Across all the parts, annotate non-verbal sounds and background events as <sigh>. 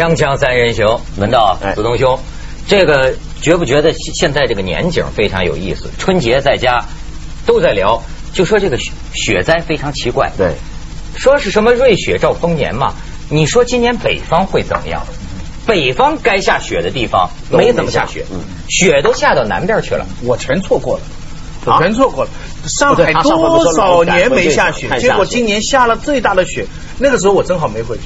锵锵三人行，文道哎子东兄，这个觉不觉得现在这个年景非常有意思？春节在家都在聊，就说这个雪雪灾非常奇怪，对，说是什么瑞雪兆丰年嘛？你说今年北方会怎么样？北方该下雪的地方没怎么下雪，下嗯雪都下到南边去了。我全错过了。全错过了，上海多少年没下雪结果今年下了最大的雪，那个时候我正好没回去。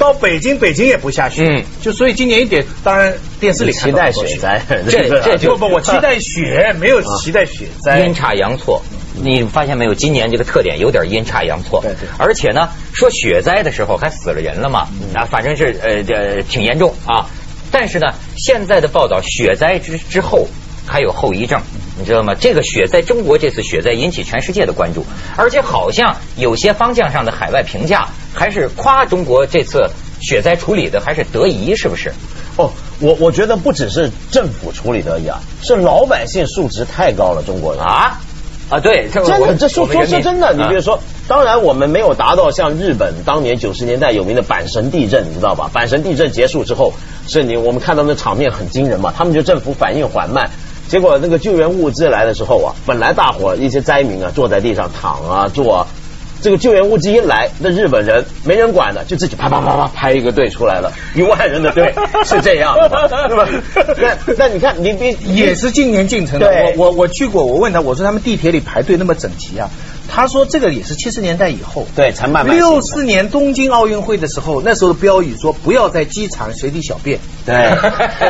到北京，北京也不下雪，嗯就所以今年一点，当然电视里看期待到雪灾，<laughs> 这这就不不，我 <laughs> 期待雪，没有期待雪灾阴。差阳错。你发现没有？今年这个特点有点阴差阳错，对对而且呢，说雪灾的时候还死了人了嘛，啊，反正是呃这挺严重啊。但是呢，现在的报道，雪灾之之后还有后遗症，你知道吗？这个雪灾，中国这次雪灾引起全世界的关注，而且好像有些方向上的海外评价还是夸中国这次雪灾处理的还是得宜，是不是？哦，我我觉得不只是政府处理得宜啊，是老百姓素质太高了，中国人。啊啊，对，真的，这说说真的，你啊比如说，当然我们没有达到像日本当年九十年代有名的阪神地震，你知道吧？阪神地震结束之后，是你我们看到那场面很惊人嘛，他们就政府反应缓慢，结果那个救援物资来的时候啊，本来大伙一些灾民啊坐在地上躺啊坐啊。这个救援物资一来，那日本人没人管的，就自己啪啪啪啪排一个队出来了，一万人的队 <laughs> 是这样的嘛，对吧？那那你看，你比也是今年进城的。我我我去过，我问他，我说他们地铁里排队那么整齐啊？他说这个也是七十年代以后。对才慢慢六四年东京奥运会的时候，那时候的标语说不要在机场随地小便。对，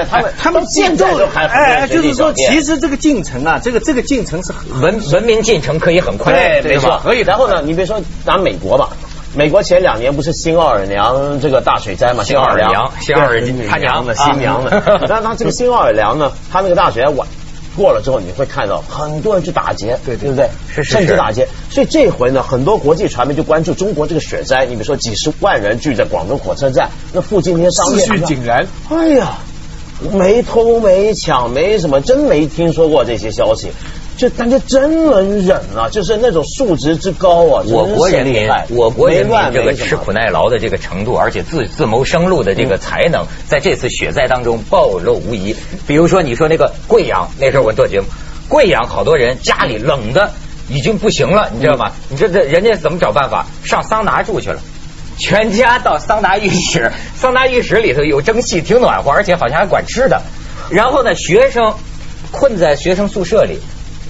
他们他们现在都还哎，就是说，其实实这个进程啊，这个这个进程是很文文明进程可以很快，对，没吧错，可以。然后呢，你别说拿美国吧，美国前两年不是新奥尔良这个大水灾嘛，新奥尔良新奥尔良他娘的啊新娘的。那他这个新奥尔良呢，他那个大水还晚过了之后，你会看到很多人去打劫，对对对不对？是是甚至打劫。所以这回呢，很多国际传媒就关注中国这个雪灾。你比如说，几十万人聚在广州火车站，那附近那些商秩店序井然。哎呀，没偷没抢没什么，真没听说过这些消息，就感觉真能忍啊，就是那种素质之高啊，我国人民我国人民这个吃苦耐劳的这个程度，而且自自谋生路的这个才能，在这次雪灾当中暴露无遗。比如说，你说那个贵阳，那时候我做节目，贵阳好多人家里冷的已经不行了，你知道吗？你这这人家怎么找办法？上桑拿住去了。全家到桑拿浴室，桑拿浴室里头有蒸汽，挺暖和，而且好像还管吃的。然后呢，学生困在学生宿舍里，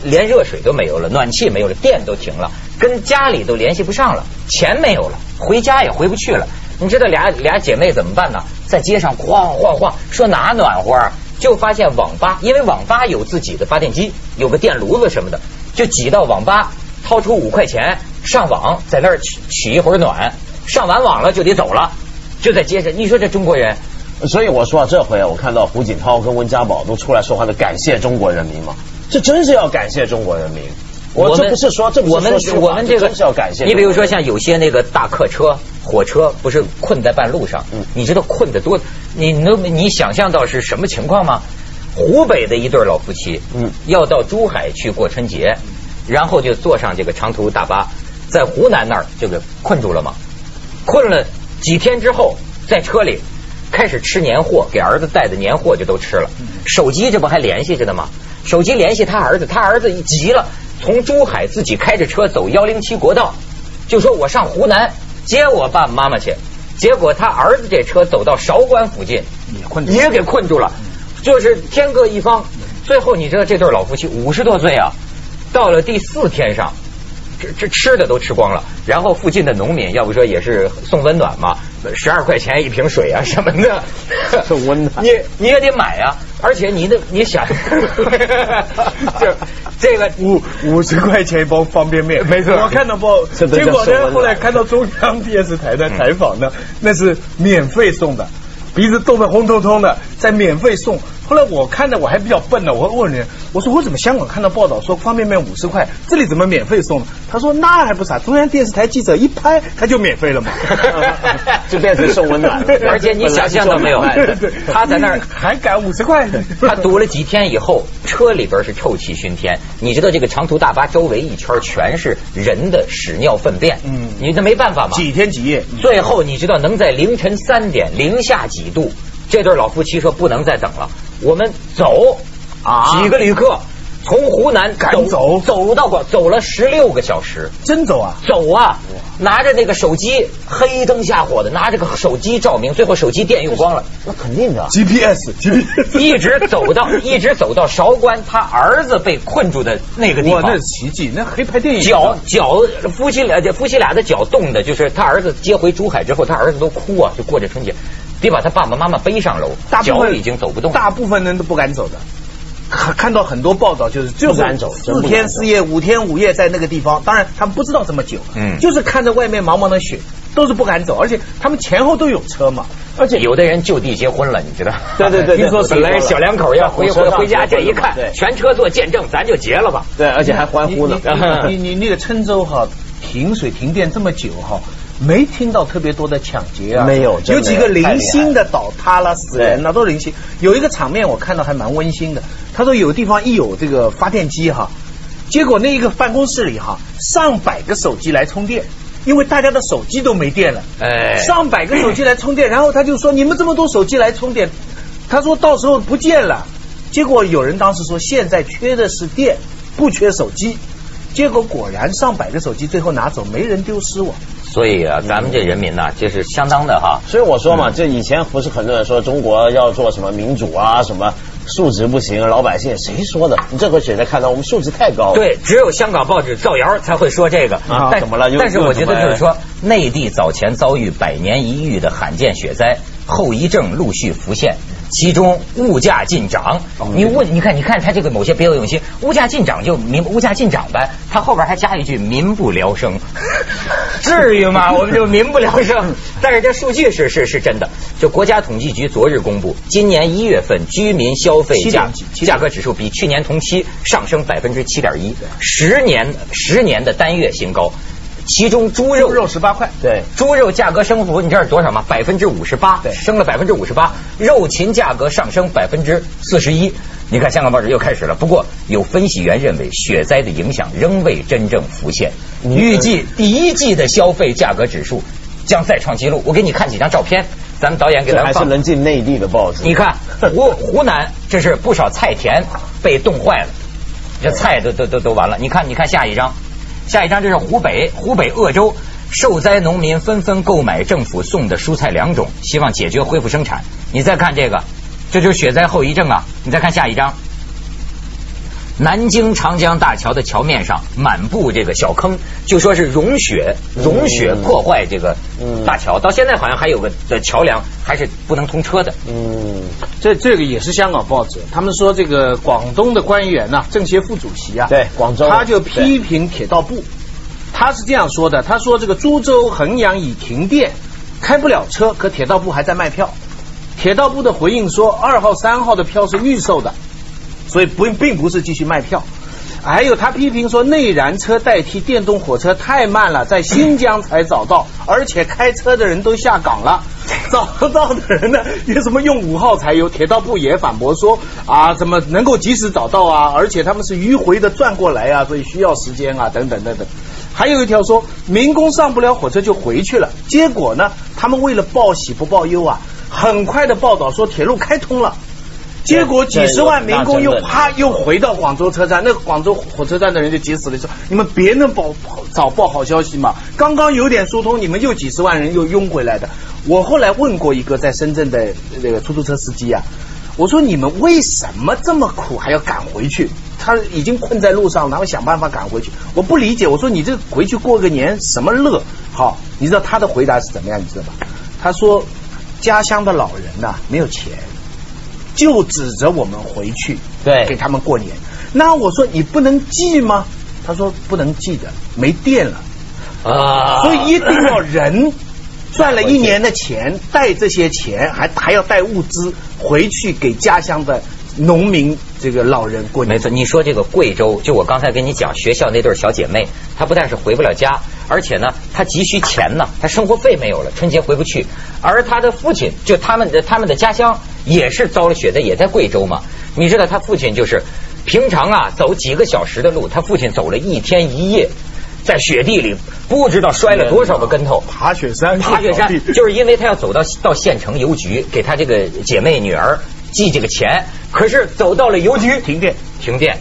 连热水都没有了，暖气没有了，电都停了，跟家里都联系不上了，钱没有了，回家也回不去了。你知道俩俩姐妹怎么办呢？在街上晃晃晃，说哪暖和啊？就发现网吧，因为网吧有自己的发电机，有个电炉子什么的，就挤到网吧，掏出五块钱上网，在那儿取取一会儿暖，上完网了就得走了，就在街上。你说这中国人，所以我说啊，这回啊，我看到胡锦涛跟温家宝都出来说话的，感谢中国人民嘛，这真是要感谢中国人民。我这们不是说，这不我们我们这个真是要感谢。你比如说像有些那个大客车、火车，不是困在半路上，嗯你知道困得多，你能你想象到是什么情况吗？湖北的一对老夫妻，嗯要到珠海去过春节，然后就坐上这个长途大巴，在湖南那儿就给困住了嘛。困了几天之后，在车里开始吃年货，给儿子带的年货就都吃了。手机这不还联系着呢吗？手机联系他儿子，他儿子一急了，从珠海自己开着车走幺零七国道，就说我上湖南接我爸爸妈妈去。结果他儿子这车走到韶关附近，也困住也给困住了，就是天各一方。最后你知道这对老夫妻五十多岁啊，到了第四天上，这这吃的都吃光了，然后附近的农民要不说也是送温暖嘛，十二块钱一瓶水啊什么的，<laughs> 送温暖。<laughs> 你你也得买啊，而且你的你想，<laughs> 就这个五五十块钱一包方便面，没错我看到报，这都叫结果呢，后来看到中央电视台的采访呢，那是免费送的，鼻子冻得红彤彤的，在免费送。后来我看的我还比较笨呢，我问人，我说我怎么香港看到报道说方便面五十块，这里怎么免费送？他说那还不傻，中央电视台记者一拍他就免费了嘛，就变成送温暖了。<laughs> 而且你想象到没有他在那儿还敢五十块，他堵了几天以后，车里边是臭气熏天。你知道这个长途大巴周围一圈全是人的屎尿粪便，嗯你这没办法嘛。几天几夜，最后你知道能在凌晨三点零下几度，这对老夫妻说不能再等了，我们走啊几个旅客？从湖南赶走走？到广走了十六个小时。真走啊！走啊，拿着那个手机，黑灯瞎火的，拿着个手机照明，最后手机电用光了，那肯定的。GPS GPS，一直走到 <laughs> 一直走到韶关，他儿子被困住的那个地哇，那是，奇迹，那黑拍电影脚脚夫妻俩夫妻俩的脚冻的，就是他儿子接回珠海之后，他儿子都哭啊，就过这春节，得把他爸爸妈妈背上楼，大部分脚已经走不动了。大部分人都不敢走的。看看到很多报道，就是就是四天四夜、五天五夜在那个地方，当然他们不知道这么久，嗯就是看着外面茫茫的雪，都是不敢走，而且他们前后都有车嘛，而且有的人就地结婚了，你知道？对对对对 <laughs> 听说我本来小两口要回回回家，这一看对全车做见证，咱就结了吧。对，而且还欢呼呢。你你你 <laughs> 你那个郴州哈停水停电这么久哈，没听到特别多的抢劫啊，没有真有几个零星的倒塌了、死人了都是零星。有一个场面我看到还蛮温馨的，他说有地方一有这个发电机哈，结果那一个办公室里哈上百个手机来充电。因为大家的手机都没电了，哎上百个手机来充电，然后他就说你们这么多手机来充电，他说到时候不见了。结果有人当时说现在缺的是电，不缺手机。结果果然上百个手机最后拿走，没人丢失我。所以啊，咱们这人民呐，这是相当的哈。所以我说嘛，这以前不是很多人说中国要做什么民主啊，什么素质不行，老百姓谁说的？你这回现在看到我们素质太高了。对，只有香港报纸造谣才会说这个啊但怎么了又但是我觉得就是说，内地早前遭遇百年一遇的罕见雪灾，后遗症陆续浮现，其中物价进涨。你问，你看，你看他这个某些别有用心，物价进涨就民物价进涨呗，他后边还加一句民不聊生，<laughs> 至于吗？<laughs> 我们就民不聊生。但是这数据是是是真的，就国家统计局昨日公布，今年一月份居民消费价价格指数比去年同期上升百分之七点一，十年十年的单月新高。其中猪肉猪肉十八块，对，猪肉价格升幅，你知道是多少吗？百分之五十八，对升了百分之五十八。肉禽价格上升百分之四十一。你看，香港报纸又开始了。不过，有分析员认为，雪灾的影响仍未真正浮现，预计第一季的消费价格指数将再创纪录。我给你看几张照片，咱们导演给咱放还是。能进内地的报纸。你看湖湖南，这是不少菜田被冻坏了，这菜都都都都完了。你看，你看下一张，下一张这是湖北，湖北鄂州受灾农民纷纷购买政府送的蔬菜两种，希望解决恢复生产。你再看这个，这就是雪灾后遗症啊！你再看下一张。南京长江大桥的桥面上满布这个小坑，就说是融雪，融雪破坏这个嗯大桥。到现在好像还有个的桥梁还是不能通车的。嗯，这这个也是香港报纸，他们说这个广东的官员呐、政协副主席啊，对广州他就批评铁道部，他是这样说的，他说这个株洲、衡阳已停电，开不了车，可铁道部还在卖票。铁道部的回应说，二号、三号的票是预售的，所以不并不是继续卖票。还有他批评说，内燃车代替电动火车太慢了，在新疆才找到，而且开车的人都下岗了，<laughs> 找到的人呢，有什么用五号柴油？铁道部也反驳说啊，怎么能够及时找到啊？而且他们是迂回的转过来啊，所以需要时间啊，等等等等。还有一条说，民工上不了火车就回去了，结果呢，他们为了报喜不报忧啊，很快的报道说铁路开通了。结果几十万民工又啪又回到广州车站，那个广州火车站的人就急死了，说你们别能报早报好消息嘛，刚刚有点疏通，你们又几十万人又拥回来的。我后来问过一个在深圳的那个出租车司机啊，我说你们为什么这么苦还要赶回去？他已经困在路上，然后想办法赶回去。我不理解，我说你这回去过个年什么乐？好，你知道他的回答是怎么样？你知道吧？他说家乡的老人呐、没有钱。就指着我们回去，对给他们过年。那我说你不能寄吗？他说不能寄的，没电了，啊所以一定要人赚了一年的钱，带这些钱，还还要带物资回去给家乡的农民这个老人过年。没错，你说这个贵州，就我刚才跟你讲，学校那对小姐妹，她不但是回不了家，而且呢，他急需钱呢，他生活费没有了，春节回不去。而他的父亲，就他们的他们的家乡也是遭了雪灾，也在贵州嘛。你知道他父亲就是平常啊走几个小时的路，他父亲走了一天一夜，在雪地里不知道摔了多少个跟头。爬雪山，爬雪山，就是因为他要走到到县城邮局给他这个姐妹女儿寄这个钱，可是走到了邮局停电，停电，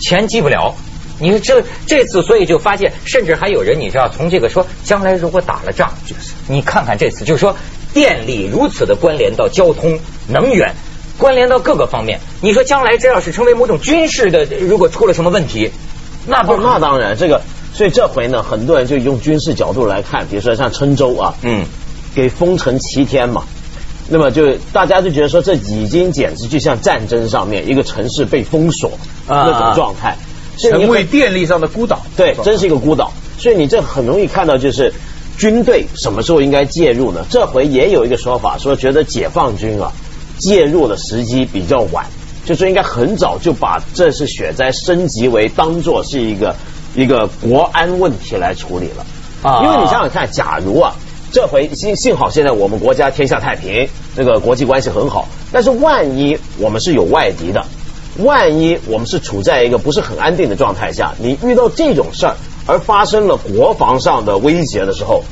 钱寄不了。你说这这次，所以就发现，甚至还有人你知道，从这个说将来如果打了仗，就是你看看这次，就是说电力如此的关联到交通、能源，关联到各个方面。你说将来这要是成为某种军事的，如果出了什么问题，那不不，那当然，这个，所以这回呢，很多人就用军事角度来看，比如说像郴州啊，嗯，给封城七天嘛，那么就大家就觉得说，这已经简直就像战争上面一个城市被封锁啊那种状态，成为电力上的孤岛。对，真是一个孤岛。所以你这很容易看到，就是军队什么时候应该介入呢？这回也有一个说法，说觉得解放军啊介入的时机比较晚，就是应该很早就把这次雪灾升级为当做是一个一个国安问题来处理了。啊因为你想想看，假如啊。这回幸幸好现在我们国家天下太平，这个国际关系很好。但是万一我们是有外敌的，万一我们是处在一个不是很安定的状态下，你遇到这种事儿而发生了国防上的威胁的时候，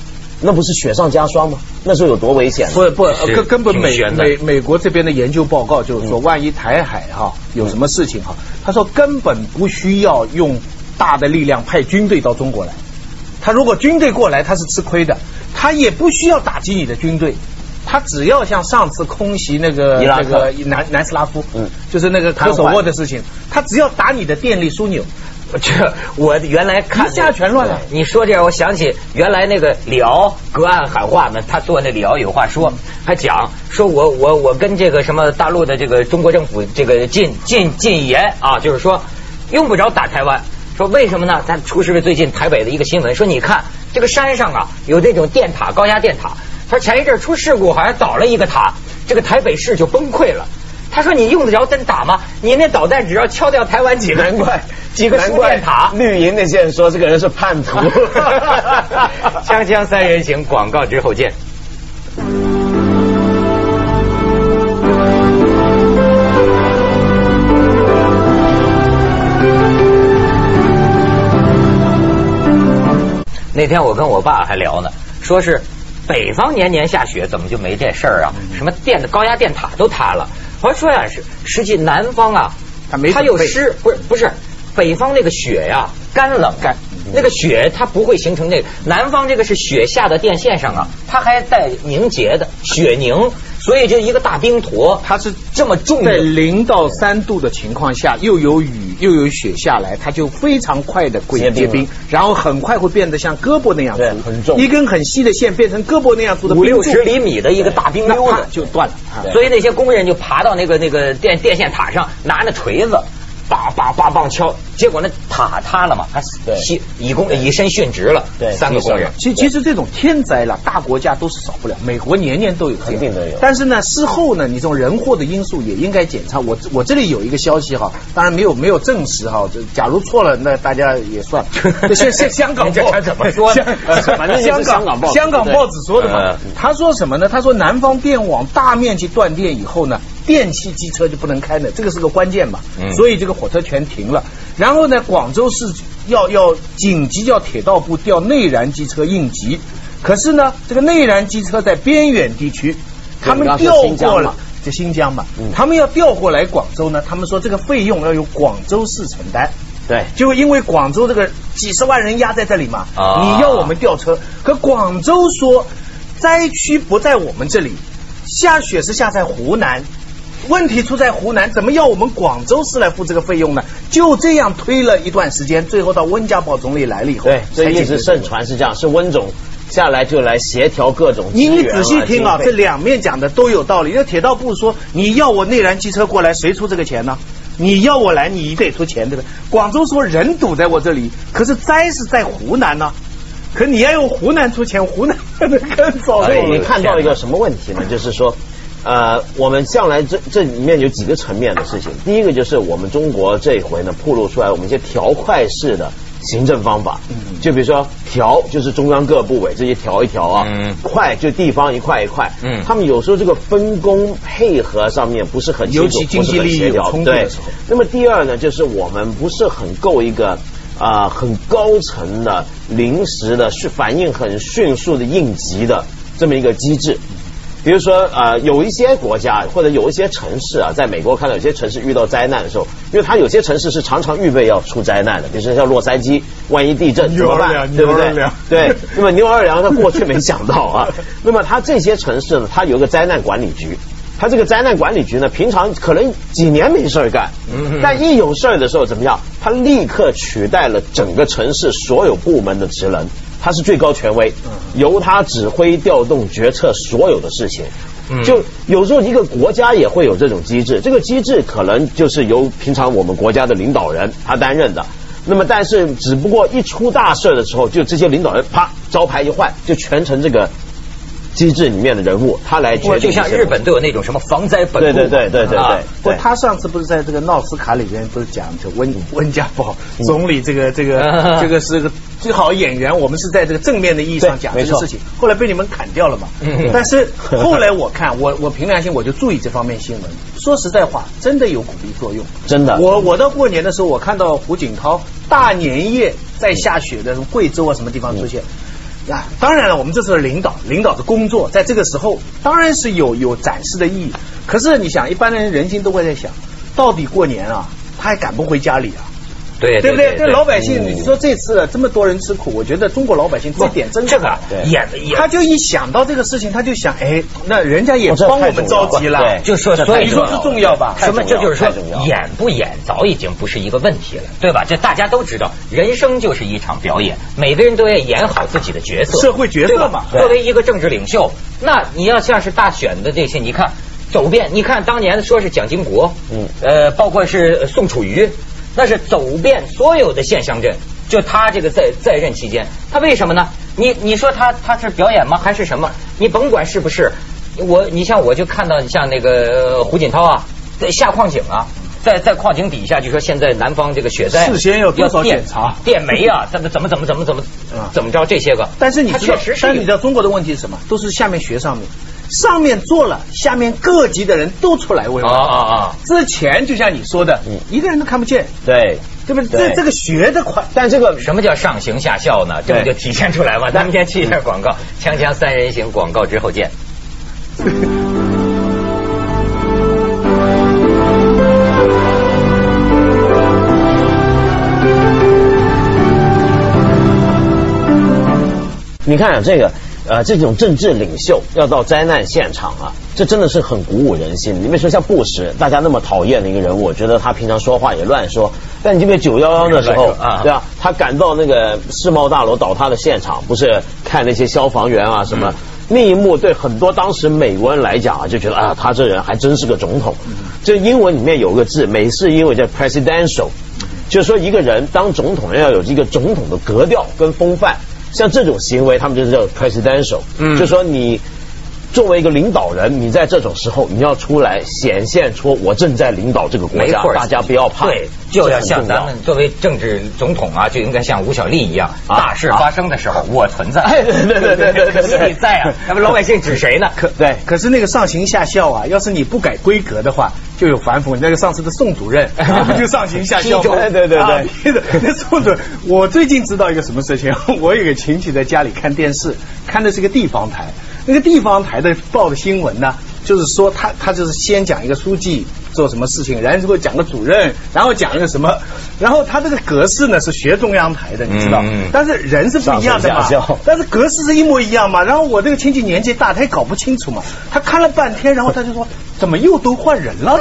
那不是雪上加霜吗？那时候有多危险？不不，根根本美挺悬的美美国这边的研究报告就是嗯说，万一台海哈有什么事情哈，他说根本不需要用大的力量派军队到中国来。他如果军队过来，他是吃亏的，他也不需要打击你的军队。他只要像上次空袭那个那个南南斯拉夫，嗯就是那个科索沃的事情，他只要打你的电力枢纽，<laughs> 这我原来看一下全乱了你说这样，我想起原来那个李敖隔岸喊话呢，他坐那李敖有话说，还讲说我我我跟这个什么大陆的这个中国政府这个进进进言啊，就是说用不着打台湾。说为什么呢？咱出示了最近台北的一个新闻，说你看这个山上啊有这种电塔，高压电塔。他说前一阵出事故，好像倒了一个塔，这个台北市就崩溃了。他说你用得着真打吗？你那导弹只要敲掉台湾几个难怪几个输电塔。绿营那些人说这个人是叛徒。<laughs> 锵锵三人行，广告之后见。那天我跟我爸还聊呢，说是北方年年下雪，怎么就没这事儿啊？什么电的高压电塔都塌了。我说呀是，实际南方啊，它没它有湿，不是不是，北方那个雪呀干冷干，那个雪它不会形成那个，南方这个是雪下的电线上啊，它还带凝结的雪凝，所以就一个大冰坨，它是这么重在的。零到三度的情况下，又有雨又有雪下来，它就非常快的会结冰然后很快会变得像胳膊那样粗，很重一根很细的线变成胳膊那样粗的五六十厘米的一个大冰溜子就断了。啊所以那些工人就爬到那个那个电电线塔上，拿着锤子，梆梆梆梆敲，结果那塔塌了嘛，他对牺以工以身殉职了，对三个工人。其其实这种天灾了，大国家都是少不了，美国年年都有肯定都有但是呢，事后呢，你这种人祸的因素也应该检查。我我这里有一个消息哈，当然没有没有证实哈，这假如错了，那大家也算了。<laughs> 香香香港报怎么说反正香香港香港报纸说的嘛嗯。他说什么呢？他说南方电网大面积断电以后呢，电气机车就不能开了，这个是个关键嘛。嗯所以这个火车全停了。然后呢，广州市要要紧急叫铁道部调内燃机车应急，可是呢，这个内燃机车在边远地区，他们调过了。就新疆嘛，嗯他们要调过来广州呢，他们说这个费用要由广州市承担。对，就因为广州这个几十万人压在这里嘛，啊你要我们调车，可广州说灾区不在我们这里，下雪是下在湖南，问题出在湖南，怎么要我们广州市来付这个费用呢？就这样推了一段时间，最后到温家宝总理来了以后，对，所以一直盛传是这样，是温总下来就来协调各种资你你仔细听啊，这两面讲的都有道理。那铁道部说，你要我内燃机车过来，谁出这个钱呢？你要我来，你得出钱，对不对？广州说人堵在我这里，可是灾是在湖南呢，可你要用湖南出钱，湖南可能更糟糕所以。你看到一个什么问题呢？就是说，呃，我们向来这这里面有几个层面的事情。第一个就是我们中国这一回呢，暴露出来我们一些条块式的行政方法。嗯，就比如说条，就是中央各部委这些条一条啊。嗯。块就地方一块一块。嗯。他们有时候这个分工配合上面不是很清楚，尤其经济利益有冲突的时候。那么第二呢，就是我们不是很够一个啊很高层的临时的迅反应很迅速的应急的这么一个机制。比如说，呃，有一些国家或者有一些城市啊，在美国看到有些城市遇到灾难的时候，因为它有些城市是常常预备要出灾难的，比如说像洛杉矶，万一地震怎么办？对不对？对。<laughs> 那么牛二良他过去没想到啊，那么他这些城市呢，它有个灾难管理局，他这个灾难管理局呢，平常可能几年没事儿干，但一有事儿的时候怎么样？他立刻取代了整个城市所有部门的职能。他是最高权威，由他指挥调动决策所有的事情。就有时候一个国家也会有这种机制，这个机制可能就是由平常我们国家的领导人他担任的。那么，但是只不过一出大事的时候，就这些领导人啪招牌一换，就全成这个。机制里面的人物，他来决定。就像日本都有那种什么防灾本部。对对对对对对。不，他上次不是在这个闹斯卡里边不是讲就温温家宝总理这个这个 <laughs> 这个是个最好演员，我们是在这个正面的意义上讲这个事情，后来被你们砍掉了嘛。<laughs> 但是后来我看，我我凭良心我就注意这方面新闻。说实在话，真的有鼓励作用。真的。我我到过年的时候，我看到胡锦涛大年夜在下雪的贵州啊什么地方出现。啊，当然了，我们这是领导，领导的工作，在这个时候当然是有有展示的意义。可是你想，一般的人人心都会在想，到底过年啊，他还赶不回家里啊？对对不对？这老百姓，你说这次这么多人吃苦，我觉得中国老百姓这点真这个演他就一想到这个事情，他就想，哎，那人家也帮我们着急了，就说所以说是重要吧？什么？这就是说演不演早已经不是一个问题了，对吧？这大家都知道，人生就是一场表演，每个人都要演好自己的角色，社会角色嘛。作为一个政治领袖，那你要像是大选的这些，你看走遍，你看当年说是蒋经国，嗯，呃，包括是宋楚瑜。那是走遍所有的县乡镇，就他这个在在任期间，他为什么呢？你你说他他是表演吗？还是什么？你甭管是不是，我你像我就看到你像那个胡锦涛啊，在下矿井啊，在在矿井底下就说现在南方这个雪灾，事先要多少检查？电煤啊，怎么怎么怎么怎么怎么怎么着这些个？但是你确实是，但是你知道中国的问题是什么？都是下面学上面。上面做了，下面各级的人都出来慰问。啊啊啊！之前就像你说的，一个人都看不见。对，对不对？这这个学的快，但这个什么叫上行下效呢？这不就体现出来吗？咱们先去一下广告，锵锵三人行广告之后见。<laughs> 你看这个。呃，这种政治领袖要到灾难现场啊，这真的是很鼓舞人心。你别说像布什，大家那么讨厌的一个人物，我觉得他平常说话也乱说。但你记得九幺幺的时候，<laughs> 对啊，他赶到那个世贸大楼倒塌的现场，不是看那些消防员啊什么，那一幕对很多当时美国人来讲啊，就觉得啊，他这人还真是个总统。这英文里面有个字，美式英文叫 presidential，就是说一个人当总统要有一个总统的格调跟风范。像这种行为，他们就是叫 presidential，嗯，就说你作为一个领导人，你在这种时候你要出来显现出我正在领导这个国家，大家不要怕，对，就要像咱们作为政治总统啊，就应该像吴小莉一样，大事发生的时候我存在，对对对对对，你在啊，咱们老百姓指谁呢？可对，可是那个上行下效啊，要是你不改规格的话。就有反腐，那个上次的宋主任不 <laughs> 就上行下效对对对，<laughs> 那宋主任，我最近知道一个什么事情？我有个亲戚在家里看电视，看的是个地方台，那个地方台的报的新闻呢，就是说他他就是先讲一个书记。做什么事情，然后讲个主任，然后讲一个什么，然后他这个格式呢是学中央台的，你知道，但是人是不一样的嘛，但是格式是一模一样嘛。然后我这个亲戚年纪大，他也搞不清楚嘛，他看了半天，然后他就说，怎么又都换人了？<laughs>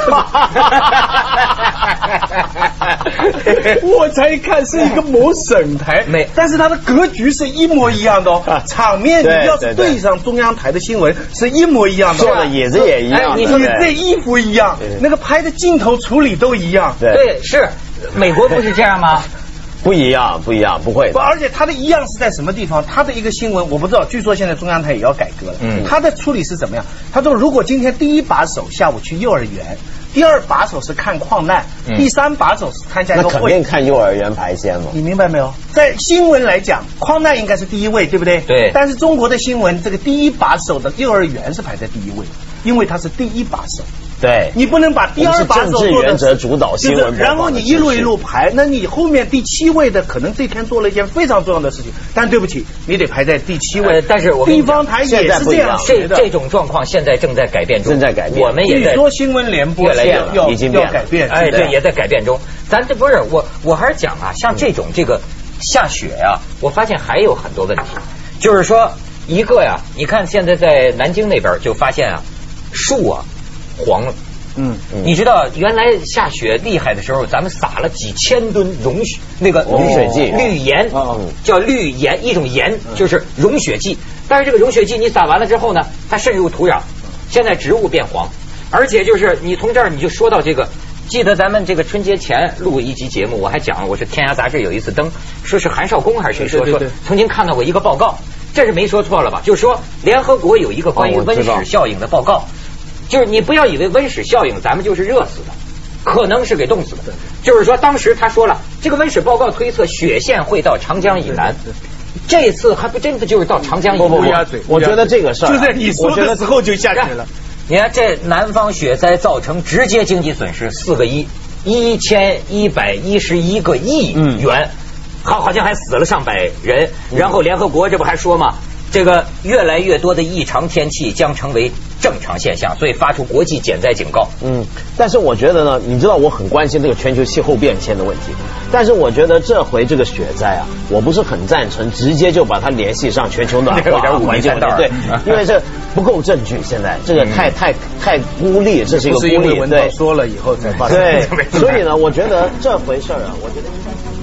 我才一看是一个某省台，没，但是它的格局是一模一样的哦，场面你要是对上中央台的新闻是一模一样的，做的椅子也一样，你这衣服一样，那个。拍的镜头处理都一样，对，是美国不是这样吗？<laughs> 不一样，不一样，不会不，。而且它的一样是在什么地方？它的一个新闻我不知道，据说现在中央台也要改革了。嗯它的处理是怎么样？他说，如果今天第一把手下午去幼儿园，第二把手是看矿难，嗯第三把手是参加一个会那肯定。看幼儿园排先了。你明白没有？在新闻来讲，矿难应该是第一位，对不对？对但是中国的新闻，这个第一把手的幼儿园是排在第一位，因为它是第一把手。对，你不能把第二把手我们是政治做的原则主导新闻然后你一路一路排，那你后面第七位的可能这天做了一件非常重要的事情，但对不起，你得排在第七位。呃但是我们地方台也是这样这。这种状况现在正在改变中，正在改变我们也在据说新闻联播越来越要要已经要改变，哎，对，也在改变中。咱这不是我，我还是讲啊，像这种这个下雪呀、我发现还有很多问题，就是说一个呀，你看现在在南京那边就发现啊，树啊黄了。嗯，你知道原来下雪厉害的时候，咱们撒了几千吨融雪那个融雪剂绿盐哦，叫绿盐，一种盐就是融雪剂。但是这个融雪剂你撒完了之后呢，它渗入土壤，现在植物变黄，而且就是你从这儿你就说到这个。记得咱们这个春节前录过一集节目，我还讲，我是天涯杂志有一次登，说是韩少功还是谁说说曾经看到过一个报告，这是没说错了吧？就是说联合国有一个关于温室效应的报告，就是你不要以为温室效应咱们就是热死的，可能是给冻死的。就是说，当时他说了，这个温室报告推测雪线会到长江以南，这次还不真的就是到长江以南。不不不乌鸦嘴，我觉得这个事儿啊就在你说我觉得的时候就下去了。你看这南方雪灾造成直接经济损失四个亿，一千一百一十一个亿元，好好像还死了上百人。然后联合国这不还说吗？这个越来越多的异常天气将成为正常现象，所以发出国际减灾警告。嗯，但是我觉得呢，你知道我很关心这个全球气候变迁的问题，但是我觉得这回这个雪灾啊，我不是很赞成直接就把它联系上全球暖化、<laughs> 环境对，因为这不够证据，现在这个太太太孤立，这是一个孤立，对说了以后才发生。对，所以呢，我觉得这回事儿啊，我觉得应该。